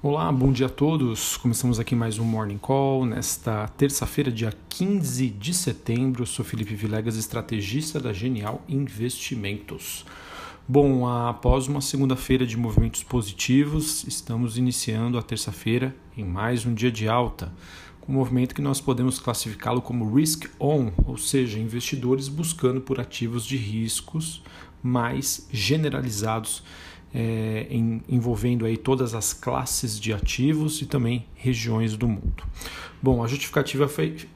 Olá, bom dia a todos. Começamos aqui mais um Morning Call nesta terça-feira, dia 15 de setembro. Eu sou Felipe Vilegas, estrategista da Genial Investimentos. Bom, após uma segunda-feira de movimentos positivos, estamos iniciando a terça-feira em mais um dia de alta, com um movimento que nós podemos classificá-lo como risk on, ou seja, investidores buscando por ativos de riscos mais generalizados é, em, envolvendo aí todas as classes de ativos e também regiões do mundo. Bom, a justificativa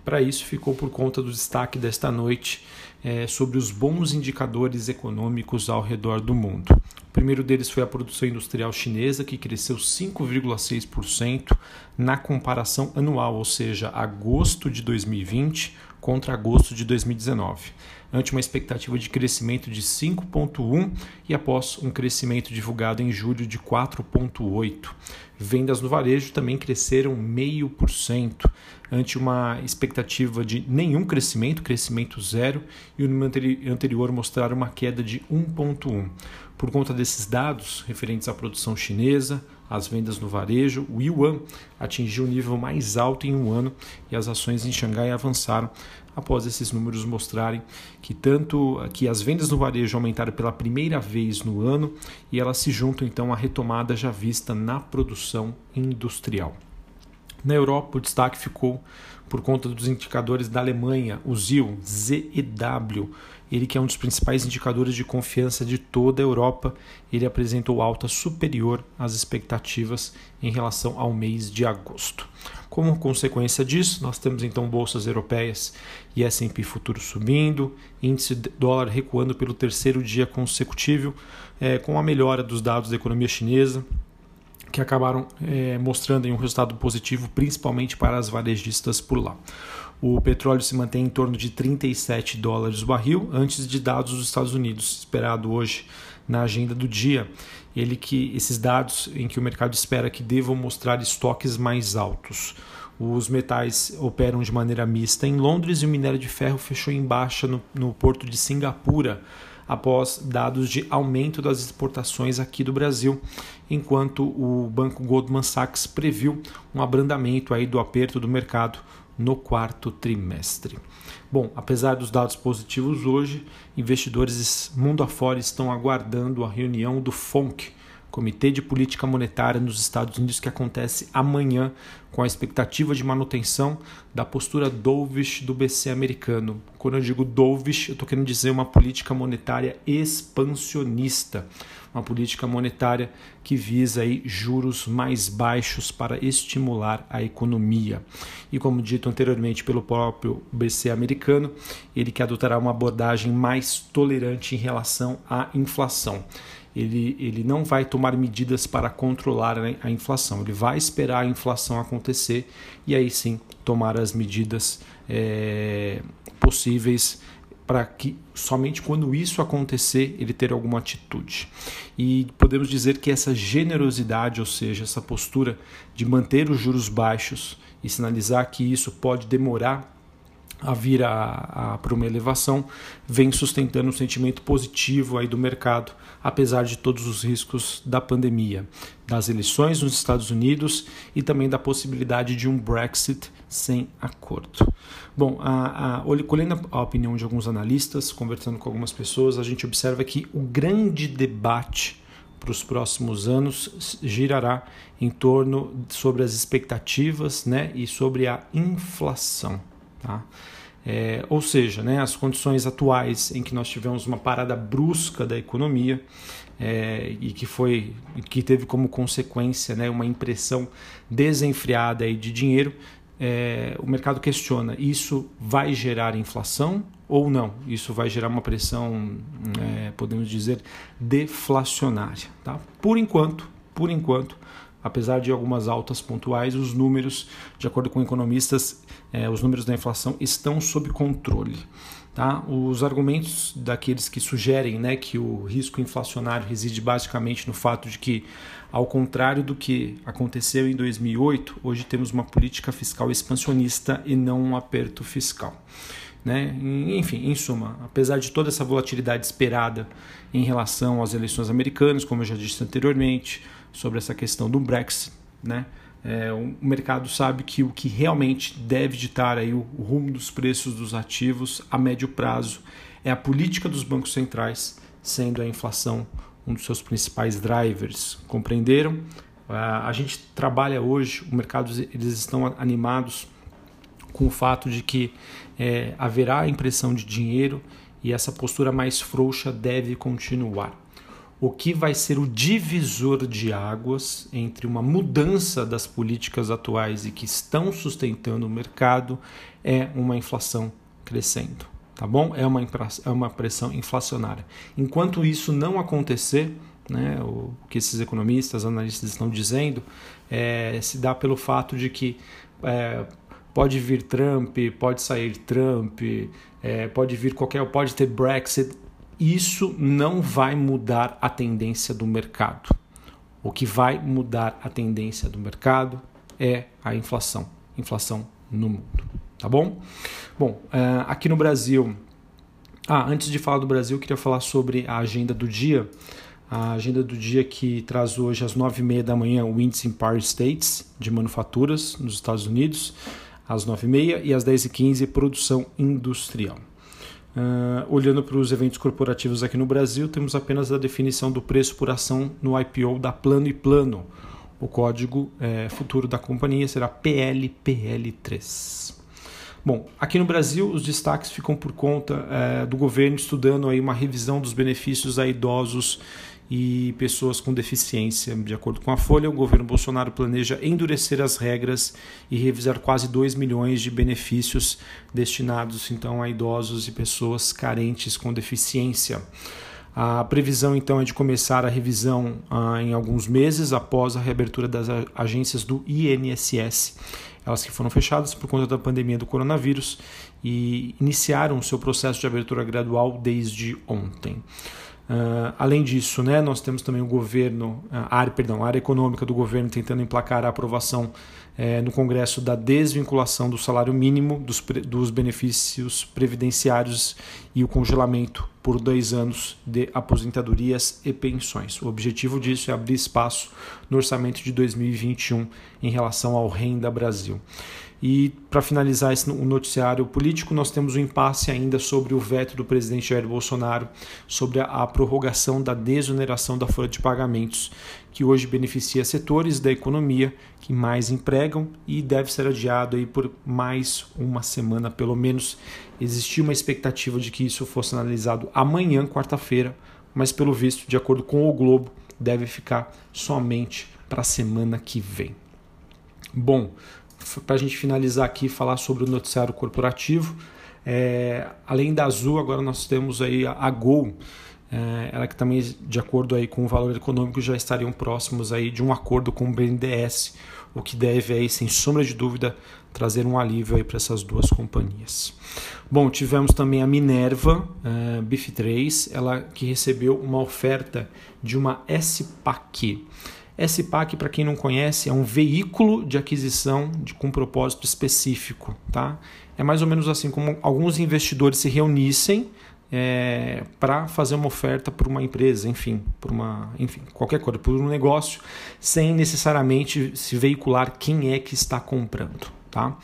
para isso ficou por conta do destaque desta noite é, sobre os bons indicadores econômicos ao redor do mundo. O primeiro deles foi a produção industrial chinesa, que cresceu 5,6% na comparação anual, ou seja, agosto de 2020 contra agosto de 2019, ante uma expectativa de crescimento de 5,1% e após um crescimento divulgado em julho de 4,8%. Vendas no varejo também cresceram 0,5%, ante uma expectativa de nenhum crescimento, crescimento zero, e o número anterior mostraram uma queda de 1,1%. Por conta desses dados referentes à produção chinesa, as vendas no varejo, o yuan atingiu o nível mais alto em um ano e as ações em Xangai avançaram após esses números mostrarem que tanto que as vendas no varejo aumentaram pela primeira vez no ano e elas se juntam então à retomada já vista na produção industrial. Na Europa, o destaque ficou por conta dos indicadores da Alemanha, o ZIL, ZEW, ele que é um dos principais indicadores de confiança de toda a Europa, ele apresentou alta superior às expectativas em relação ao mês de agosto. Como consequência disso, nós temos então bolsas europeias e S&P futuro subindo, índice dólar recuando pelo terceiro dia consecutivo, é, com a melhora dos dados da economia chinesa, que acabaram é, mostrando um resultado positivo, principalmente para as varejistas por lá. O petróleo se mantém em torno de 37 dólares o barril, antes de dados dos Estados Unidos, esperado hoje na agenda do dia. Ele que esses dados em que o mercado espera que devam mostrar estoques mais altos. Os metais operam de maneira mista em Londres e o minério de ferro fechou em baixa no, no porto de Singapura após dados de aumento das exportações aqui do Brasil, enquanto o banco Goldman Sachs previu um abrandamento aí do aperto do mercado no quarto trimestre. Bom, apesar dos dados positivos hoje, investidores mundo afora estão aguardando a reunião do FONC, Comitê de Política Monetária nos Estados Unidos, que acontece amanhã, com a expectativa de manutenção da postura dovish do BC americano. Quando eu digo dovish, eu estou querendo dizer uma política monetária expansionista, uma política monetária que visa aí juros mais baixos para estimular a economia. E como dito anteriormente pelo próprio BC americano, ele que adotará uma abordagem mais tolerante em relação à inflação ele, ele não vai tomar medidas para controlar a inflação, ele vai esperar a inflação acontecer e aí sim tomar as medidas é, possíveis para que somente quando isso acontecer ele ter alguma atitude. E podemos dizer que essa generosidade, ou seja, essa postura de manter os juros baixos e sinalizar que isso pode demorar a vir a, a, para uma elevação, vem sustentando um sentimento positivo aí do mercado, apesar de todos os riscos da pandemia, das eleições nos Estados Unidos e também da possibilidade de um Brexit sem acordo. Bom, a, a, colhendo a opinião de alguns analistas, conversando com algumas pessoas, a gente observa que o grande debate para os próximos anos girará em torno sobre as expectativas né, e sobre a inflação. Tá? É, ou seja, né, as condições atuais em que nós tivemos uma parada brusca da economia é, e que foi que teve como consequência né, uma impressão desenfreada aí de dinheiro, é, o mercado questiona: isso vai gerar inflação ou não? Isso vai gerar uma pressão, é, podemos dizer, deflacionária. Tá? Por enquanto, por enquanto, apesar de algumas altas pontuais, os números, de acordo com economistas, é, os números da inflação estão sob controle. Tá? Os argumentos daqueles que sugerem né, que o risco inflacionário reside basicamente no fato de que, ao contrário do que aconteceu em 2008, hoje temos uma política fiscal expansionista e não um aperto fiscal. Né? Enfim, em suma, apesar de toda essa volatilidade esperada em relação às eleições americanas, como eu já disse anteriormente, sobre essa questão do Brexit, né? É, o mercado sabe que o que realmente deve ditar aí o, rumo dos preços dos ativos a médio prazo é a política dos bancos centrais, sendo a inflação um dos seus principais drivers. Compreenderam? Uh, a gente trabalha hoje, o mercado eles estão animados com o fato de que é, haverá impressão de dinheiro e essa postura mais frouxa deve continuar o que vai ser o divisor de águas entre uma mudança das políticas atuais e que estão sustentando o mercado é uma inflação crescendo, tá bom? É uma, é uma pressão inflacionária. Enquanto isso não acontecer, né, o que esses economistas, analistas estão dizendo, é, se dá pelo fato de que é, pode vir Trump, pode sair Trump, é, pode vir qualquer, pode ter Brexit, isso não vai mudar a tendência do mercado. O que vai mudar a tendência do mercado é a inflação, inflação no mundo, tá bom? Bom, uh, aqui no Brasil, ah, antes de falar do Brasil, eu queria falar sobre a agenda do dia. A agenda do dia que traz hoje às 9h30 da manhã o índice Empire States de manufaturas nos Estados Unidos, às 9h30 e às 10h15 produção industrial. Uh, olhando para os eventos corporativos aqui no Brasil, temos apenas a definição do preço por ação no IPO da Plano e Plano. O código é, futuro da companhia será PLPL3. Bom, aqui no Brasil os destaques ficam por conta é, do governo estudando aí uma revisão dos benefícios a idosos e pessoas com deficiência. De acordo com a Folha, o governo Bolsonaro planeja endurecer as regras e revisar quase 2 milhões de benefícios destinados então a idosos e pessoas carentes com deficiência. A previsão então é de começar a revisão ah, em alguns meses após a reabertura das agências do INSS, elas que foram fechadas por conta da pandemia do coronavírus e iniciaram seu processo de abertura gradual desde ontem. Uh, além disso, né, nós temos também o governo, a área, perdão, a área econômica do governo tentando emplacar a aprovação eh, no Congresso da desvinculação do salário mínimo dos, dos benefícios previdenciários e o congelamento por dois anos de aposentadorias e pensões. O objetivo disso é abrir espaço no orçamento de 2021 em relação ao Renda Brasil. E para finalizar esse, o noticiário político, nós temos um impasse ainda sobre o veto do presidente Jair Bolsonaro sobre a, a prorrogação da desoneração da folha de pagamentos, que hoje beneficia setores da economia que mais empregam e deve ser adiado aí por mais uma semana, pelo menos. Existia uma expectativa de que isso fosse analisado amanhã, quarta-feira, mas pelo visto, de acordo com o Globo, deve ficar somente para a semana que vem. Bom, para a gente finalizar aqui falar sobre o noticiário corporativo. É, além da Azul, agora nós temos aí a, Gol, é, ela que também, de acordo aí com o valor econômico, já estariam próximos aí de um acordo com o BNDES, o que deve aí, sem sombra de dúvida, trazer um alívio aí para essas duas companhias. Bom, tivemos também a Minerva é, BIF3, ela que recebeu uma oferta de uma SPAC. SPAC, para quem não conhece, é um veículo de aquisição de, com propósito específico. Tá? É mais ou menos assim como alguns investidores se reunissem é, para fazer uma oferta para uma empresa, enfim, por uma, enfim, qualquer coisa, por um negócio, sem necessariamente se veicular quem é que está comprando. Tá?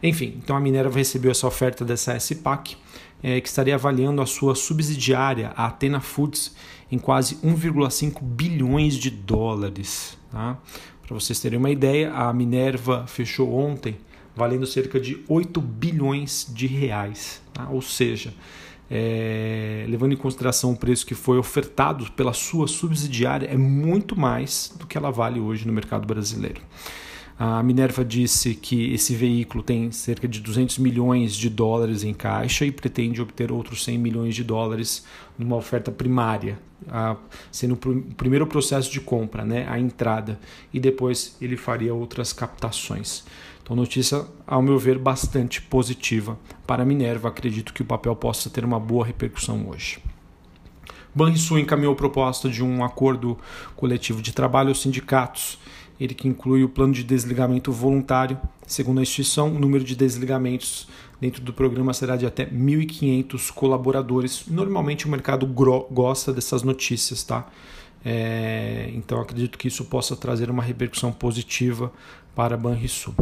Enfim, então a Minerva recebeu essa oferta dessa SPAC, é, que estaria avaliando a sua subsidiária, a Atena Foods, em quase 1,5 bilhões de dólares. Tá? Para vocês terem uma ideia, a Minerva fechou ontem valendo cerca de 8 bilhões de reais. Tá? Ou seja, é, levando em consideração o preço que foi ofertado pela sua subsidiária, é muito mais do que ela vale hoje no mercado brasileiro. A Minerva disse que esse veículo tem cerca de 200 milhões de dólares em caixa e pretende obter outros 100 milhões de dólares numa oferta primária, sendo o primeiro processo de compra, né, a entrada, e depois ele faria outras captações. Então, notícia, ao meu ver, bastante positiva para a Minerva. Acredito que o papel possa ter uma boa repercussão hoje. Banrisul encaminhou proposta de um acordo coletivo de trabalho aos sindicatos ele que inclui o plano de desligamento voluntário. Segundo a instituição, o número de desligamentos dentro do programa será de até 1.500 colaboradores. Normalmente o mercado gosta dessas notícias, tá? É, então acredito que isso possa trazer uma repercussão positiva para a Banrisul.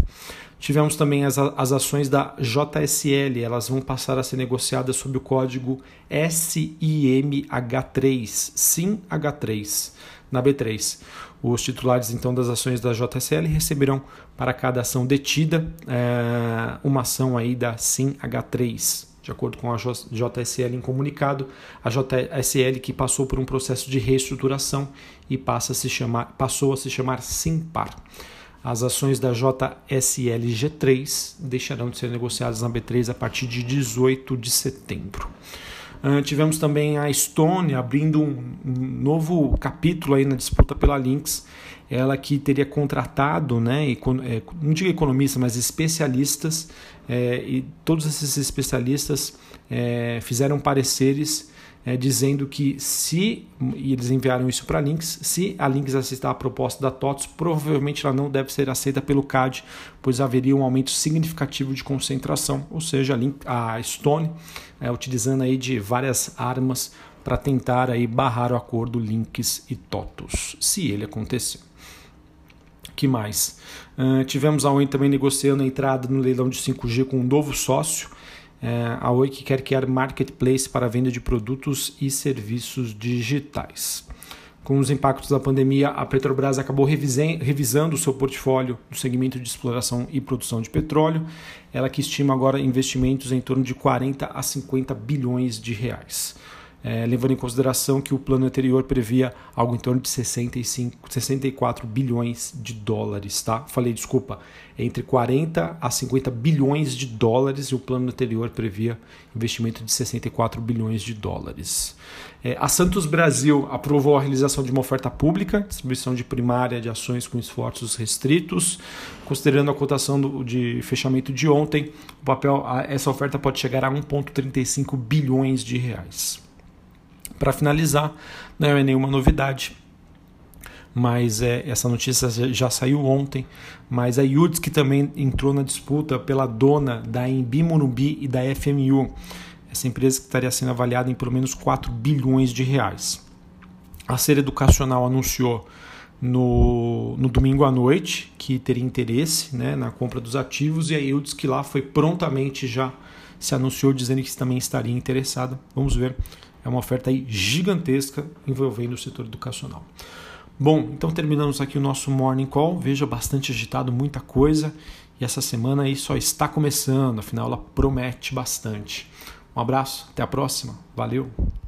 Tivemos também as, as ações da JSL, elas vão passar a ser negociadas sob o código SIMH3, SIMH3, na B3. Os titulares então das ações da JSL receberão para cada ação detida é, uma ação aí da SIMH3, de acordo com a JSL em comunicado, a JSL que passou por um processo de reestruturação e passa a se chamar, passou a se chamar Simpar. As ações da JSLG3 deixarão de ser negociadas na B3 a partir de 18 de setembro. Uh, tivemos também a Estônia abrindo um, novo capítulo aí na disputa pela Lynx. Ela que teria contratado, né, é, não digo economista, mas especialistas, é, e todos esses especialistas é, fizeram pareceres é, dizendo que se, e eles enviaram isso para a Lynx, se a Lynx aceitar a proposta da TOTS, provavelmente ela não deve ser aceita pelo CAD, pois haveria um aumento significativo de concentração, ou seja, a, Link, a Stone é, utilizando aí de várias armas para tentar aí barrar o acordo Lynx e TOTOS, se ele acontecer. que mais? Uh, tivemos a Oi também negociando a entrada no leilão de 5G com um novo sócio, é, a Oi que quer criar marketplace para a venda de produtos e serviços digitais. Com os impactos da pandemia, a Petrobras acabou revisando o seu portfólio no segmento de exploração e produção de petróleo. Ela que estima agora investimentos em torno de 40 a 50 bilhões de reais é, levando em consideração que o plano anterior previa algo em torno de 65, 64 bilhões de dólares, tá? Falei, desculpa, entre 40 a 50 bilhões de dólares e o plano anterior previa investimento de 64 bilhões de dólares. É, a Santos Brasil aprovou a realização de uma oferta pública, distribuição de primária de ações com esforços restritos, considerando a cotação do, de fechamento de ontem, o papel, essa oferta pode chegar a 1,35 bilhões de reais. Para finalizar, não é nenhuma novidade, mas é, essa notícia já saiu ontem, mas a Yudes que também entrou na disputa pela dona da Embi Morumbi e da FMU, essa empresa que estaria sendo avaliada em pelo menos 4 bilhões de reais. A Ser Educacional anunciou no, no domingo à noite que teria interesse né, na compra dos ativos e a Yudes que lá foi prontamente já se anunciou dizendo que também estaria interessada. Vamos ver é uma oferta aí gigantesca envolvendo o setor educacional. Bom, então terminamos aqui o nosso Morning Call. Veja, bastante agitado, muita coisa. E essa semana aí só está começando, afinal ela promete bastante. Um abraço, até a próxima. Valeu!